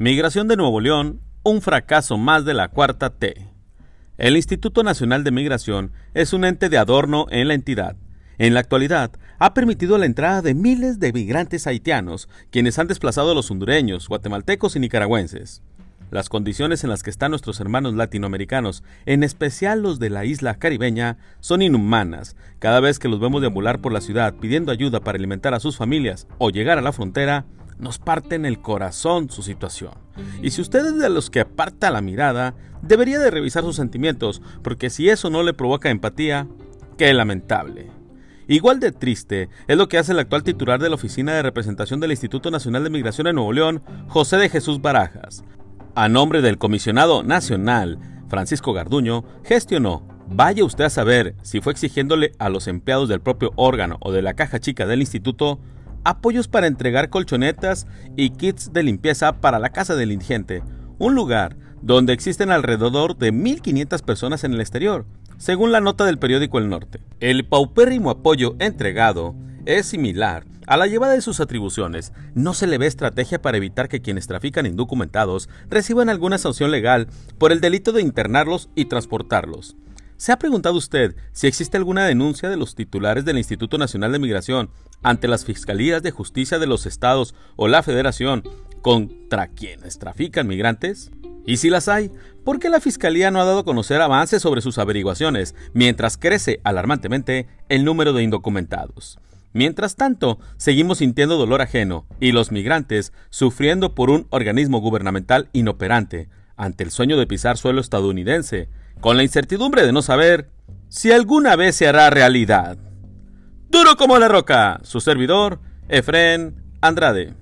Migración de Nuevo León, un fracaso más de la cuarta T. El Instituto Nacional de Migración es un ente de adorno en la entidad. En la actualidad, ha permitido la entrada de miles de migrantes haitianos, quienes han desplazado a los hondureños, guatemaltecos y nicaragüenses. Las condiciones en las que están nuestros hermanos latinoamericanos, en especial los de la isla caribeña, son inhumanas. Cada vez que los vemos deambular por la ciudad pidiendo ayuda para alimentar a sus familias o llegar a la frontera, nos parte en el corazón su situación. Y si usted es de los que aparta la mirada, debería de revisar sus sentimientos, porque si eso no le provoca empatía, qué lamentable. Igual de triste es lo que hace el actual titular de la Oficina de Representación del Instituto Nacional de Migración en Nuevo León, José de Jesús Barajas. A nombre del comisionado nacional, Francisco Garduño, gestionó Vaya usted a saber si fue exigiéndole a los empleados del propio órgano o de la caja chica del instituto apoyos para entregar colchonetas y kits de limpieza para la casa del indigente, un lugar donde existen alrededor de 1.500 personas en el exterior, según la nota del periódico El Norte. El paupérrimo apoyo entregado es similar a la llevada de sus atribuciones. No se le ve estrategia para evitar que quienes trafican indocumentados reciban alguna sanción legal por el delito de internarlos y transportarlos. ¿Se ha preguntado usted si existe alguna denuncia de los titulares del Instituto Nacional de Migración ante las Fiscalías de Justicia de los Estados o la Federación contra quienes trafican migrantes? Y si las hay, ¿por qué la Fiscalía no ha dado a conocer avances sobre sus averiguaciones mientras crece alarmantemente el número de indocumentados? Mientras tanto, seguimos sintiendo dolor ajeno y los migrantes sufriendo por un organismo gubernamental inoperante ante el sueño de pisar suelo estadounidense con la incertidumbre de no saber si alguna vez se hará realidad. Duro como la roca, su servidor, Efren Andrade.